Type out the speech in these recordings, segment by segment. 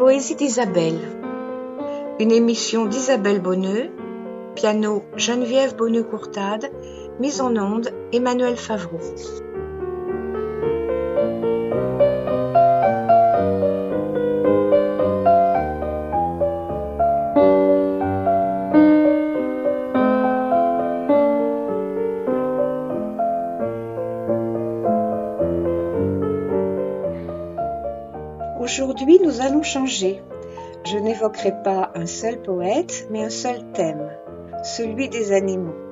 Les poésies d'Isabelle. Une émission d'Isabelle Bonneux, piano Geneviève Bonneux-Courtade, mise en onde Emmanuel Favreau. Changer. Je n'évoquerai pas un seul poète, mais un seul thème, celui des animaux.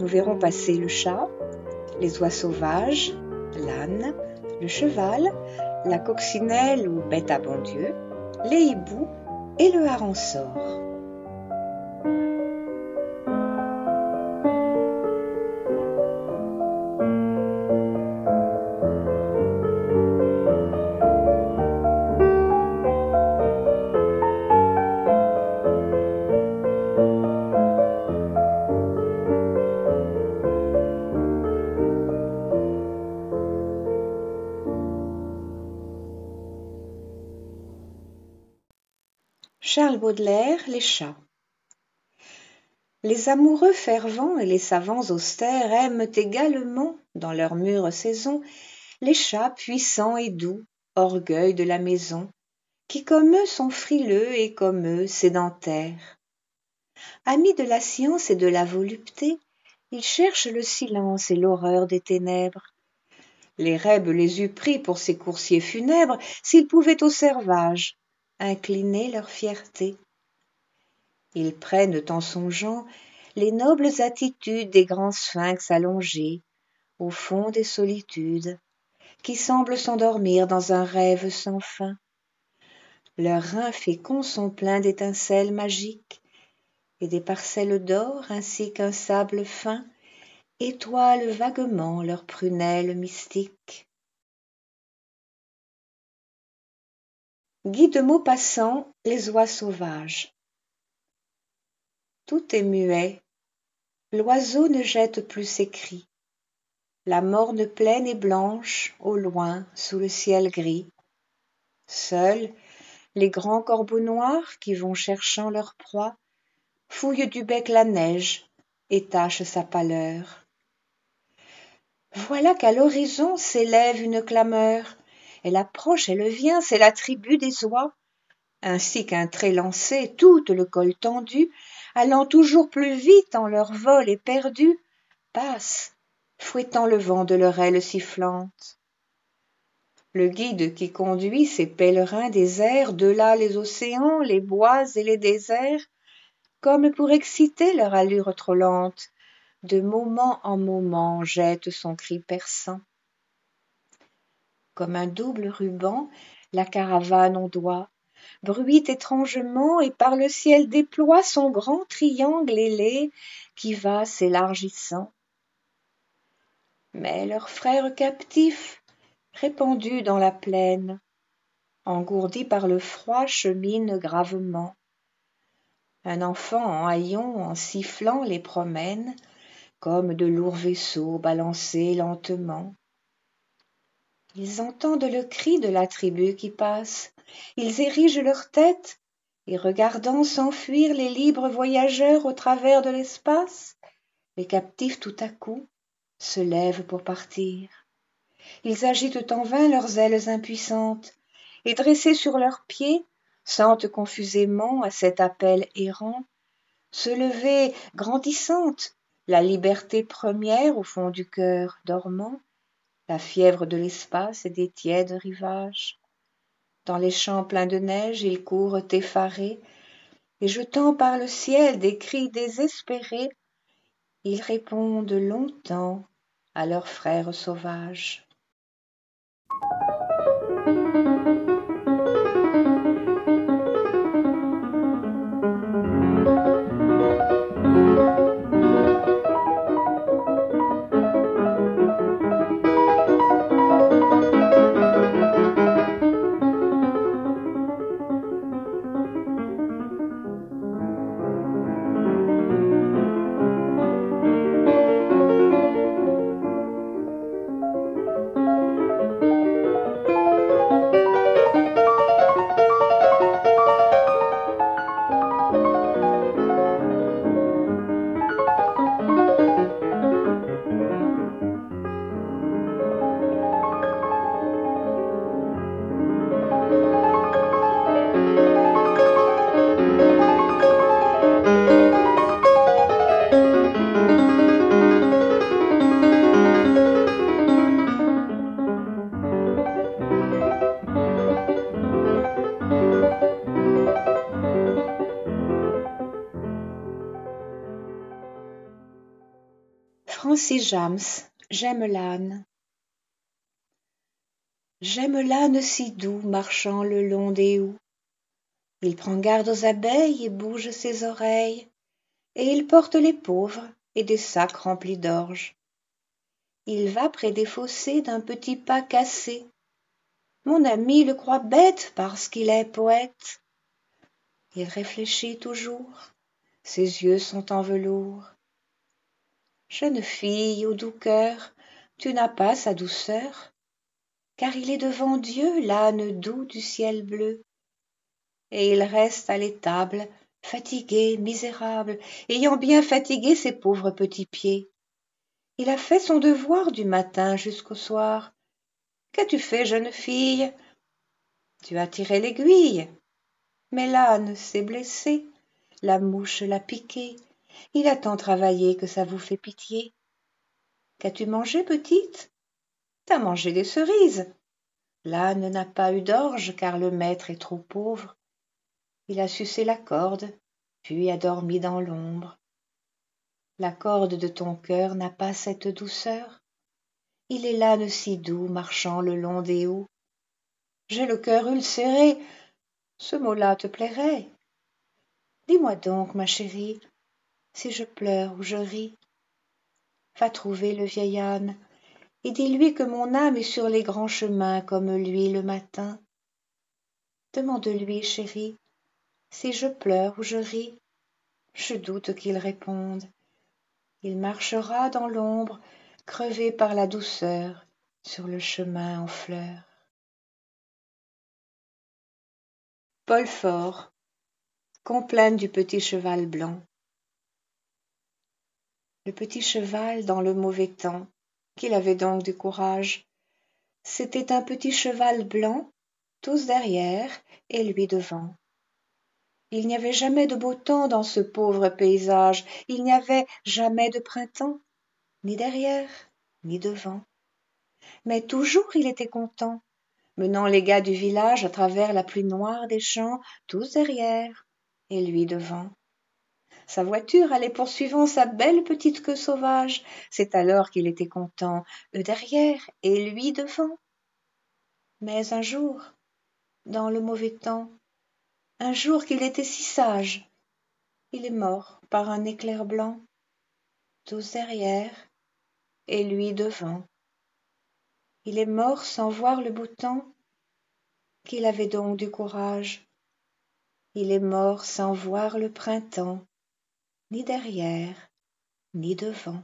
Nous verrons passer le chat, les oies sauvages, l'âne, le cheval, la coccinelle ou bête à bon Dieu, les hiboux et le harensort. Les chats. Les amoureux fervents et les savants austères aiment également, dans leur mûre saison, les chats puissants et doux, orgueil de la maison, qui comme eux sont frileux et comme eux sédentaires. Amis de la science et de la volupté, ils cherchent le silence et l'horreur des ténèbres. Les rêves les eût pris pour ces coursiers funèbres s'ils pouvaient au servage incliner leur fierté. Ils prennent en songeant les nobles attitudes des grands sphinx allongés au fond des solitudes, qui semblent s'endormir dans un rêve sans fin. Leurs reins féconds sont pleins d'étincelles magiques, et des parcelles d'or ainsi qu'un sable fin étoilent vaguement leurs prunelles mystiques. Guy de Maupassant Les oies sauvages Tout est muet, l'oiseau ne jette plus ses cris, la morne plaine est blanche au loin sous le ciel gris. Seuls les grands corbeaux noirs qui vont cherchant leur proie fouillent du bec la neige et tachent sa pâleur. Voilà qu'à l'horizon s'élève une clameur elle approche, elle vient, c'est la tribu des oies. Ainsi qu'un trait lancé, tout le col tendu, allant toujours plus vite en leur vol éperdu, passe, fouettant le vent de leur aile sifflante. Le guide qui conduit ces pèlerins des de là les océans, les bois et les déserts, comme pour exciter leur allure trop lente, de moment en moment jette son cri perçant comme un double ruban la caravane ondoie bruit étrangement et par le ciel déploie son grand triangle ailé qui va s'élargissant. Mais leurs frères captifs répandus dans la plaine engourdis par le froid cheminent gravement. Un enfant en haillons en sifflant les promène comme de lourds vaisseaux balancés lentement ils entendent le cri de la tribu qui passe. Ils érigent leur tête et regardant s'enfuir les libres voyageurs au travers de l'espace les captifs tout à coup se lèvent pour partir. Ils agitent en vain leurs ailes impuissantes et dressés sur leurs pieds sentent confusément à cet appel errant se lever grandissante la liberté première au fond du cœur dormant la fièvre de l'espace et des tièdes rivages. Dans les champs pleins de neige, ils courent effarés, et jetant par le ciel des cris désespérés, ils répondent longtemps à leurs frères sauvages. Quincy James, j'aime l'âne. J'aime l'âne si doux marchant le long des houes. Il prend garde aux abeilles et bouge ses oreilles, et il porte les pauvres et des sacs remplis d'orge. Il va près des fossés d'un petit pas cassé. Mon ami le croit bête parce qu'il est poète. Il réfléchit toujours, ses yeux sont en velours. Jeune fille au doux cœur, tu n'as pas sa douceur, car il est devant Dieu l'âne doux du ciel bleu. Et il reste à l'étable, fatigué, misérable, ayant bien fatigué ses pauvres petits pieds. Il a fait son devoir du matin jusqu'au soir. Qu'as-tu fait, jeune fille? Tu as tiré l'aiguille. Mais l'âne s'est blessé, la mouche l'a piqué, il a tant travaillé que ça vous fait pitié. Qu'as-tu mangé, petite? T'as mangé des cerises. L'âne n'a pas eu d'orge car le maître est trop pauvre. Il a sucé la corde, puis a dormi dans l'ombre. La corde de ton cœur n'a pas cette douceur. Il est l'âne si doux marchant le long des hauts. J'ai le cœur ulcéré. Ce mot-là te plairait? Dis-moi donc, ma chérie, si je pleure ou je ris. Va trouver le vieil âne, et dis-lui que mon âme est sur les grands chemins comme lui le matin. Demande-lui, chérie, si je pleure ou je ris. Je doute qu'il réponde. Il marchera dans l'ombre, crevé par la douceur, sur le chemin en fleurs. Paul Fort, complainte du petit cheval blanc petit cheval dans le mauvais temps qu'il avait donc du courage. C'était un petit cheval blanc tous derrière et lui devant. Il n'y avait jamais de beau temps dans ce pauvre paysage. Il n'y avait jamais de printemps ni derrière ni devant. Mais toujours il était content menant les gars du village à travers la pluie noire des champs tous derrière et lui devant sa voiture allait poursuivant sa belle petite queue sauvage. C'est alors qu'il était content eux derrière et lui devant. Mais un jour dans le mauvais temps un jour qu'il était si sage il est mort par un éclair blanc tous derrière et lui devant. Il est mort sans voir le beau temps qu'il avait donc du courage. Il est mort sans voir le printemps ni derrière, ni devant.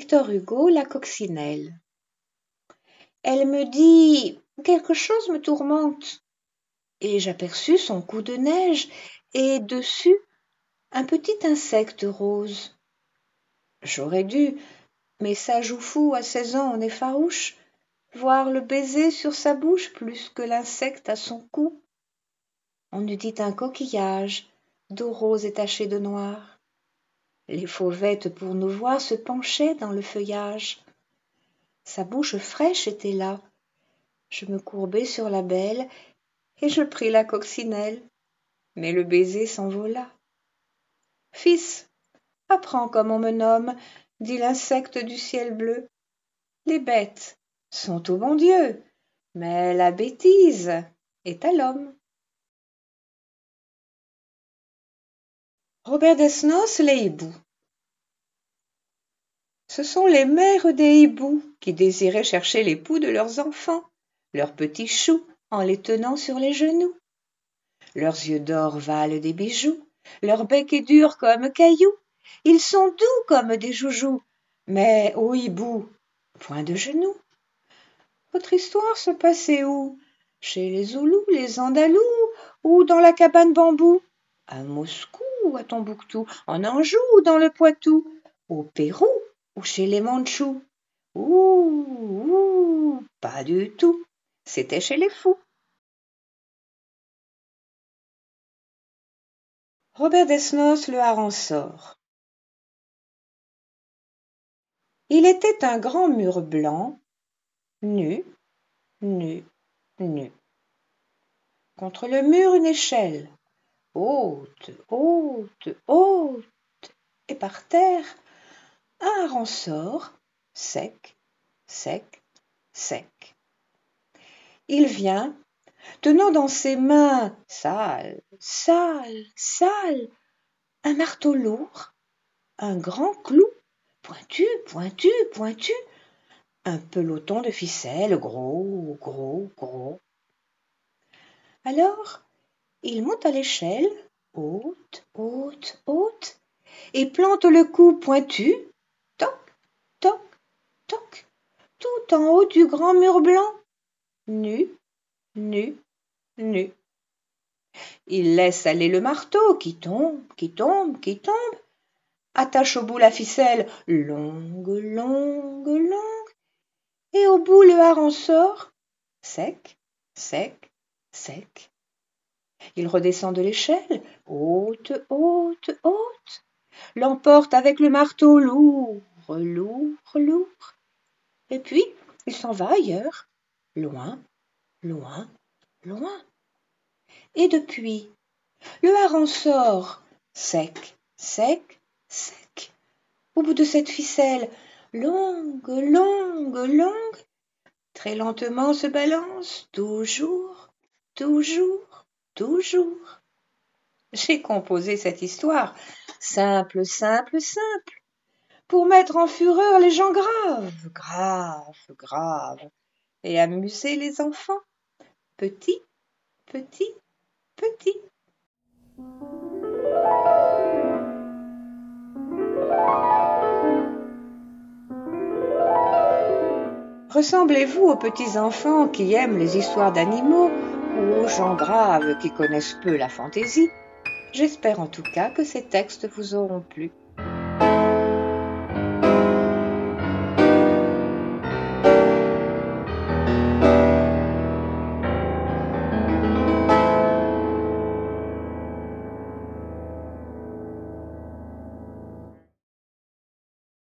Victor Hugo La coccinelle. Elle me dit quelque chose me tourmente. Et j'aperçus son cou de neige et dessus un petit insecte rose. J'aurais dû, mais ça fou à seize ans on est farouche, voir le baiser sur sa bouche plus que l'insecte à son cou. On eût dit un coquillage, d'eau rose et taché de noir les fauvettes pour nous voir se penchaient dans le feuillage. Sa bouche fraîche était là. Je me courbai sur la belle et je pris la coccinelle. Mais le baiser s'envola. Fils apprends comme on me nomme dit l'insecte du ciel bleu. Les bêtes sont au bon dieu mais la bêtise est à l'homme robert desnos les hiboux Ce sont les mères des hiboux qui désiraient chercher l'époux de leurs enfants, leurs petits choux, en les tenant sur les genoux. Leurs yeux d'or valent des bijoux, leur bec est dur comme caillou, ils sont doux comme des joujoux, mais ô hibou, point de genoux. Votre histoire se passait où? Chez les Zoulous, les Andalous, ou dans la cabane bambou? À Moscou ou à Tombouctou, en Anjou ou dans le Poitou, au Pérou ou chez les Mandchous Ouh, ouh, pas du tout, c'était chez les fous. Robert Desnos le sort. Il était un grand mur blanc, nu, nu, nu. Contre le mur une échelle, haute, haute, haute, et par terre un rensort, sec, sec, sec. Il vient, tenant dans ses mains sales, sales, sales, un marteau lourd, un grand clou, pointu, pointu, pointu, un peloton de ficelle gros, gros, gros. Alors, il monte à l'échelle, haute, haute, haute, et plante le cou pointu, toc, toc, toc, tout en haut du grand mur blanc, nu, nu, nu. Il laisse aller le marteau qui tombe, qui tombe, qui tombe, attache au bout la ficelle longue, longue, longue, et au bout le hareng sort, sec, sec, sec. Il redescend de l'échelle, haute, haute, haute, l'emporte avec le marteau lourd, lourd, lourd, et puis il s'en va ailleurs, loin, loin, loin. Et depuis, le hareng sort, sec, sec, sec, au bout de cette ficelle, longue, longue, longue, très lentement se balance, toujours, toujours, J'ai composé cette histoire, simple, simple, simple, pour mettre en fureur les gens graves, graves, graves, et amuser les enfants, petits, petits, petits. Ressemblez-vous aux petits enfants qui aiment les histoires d'animaux aux gens graves qui connaissent peu la fantaisie J'espère en tout cas que ces textes vous auront plu.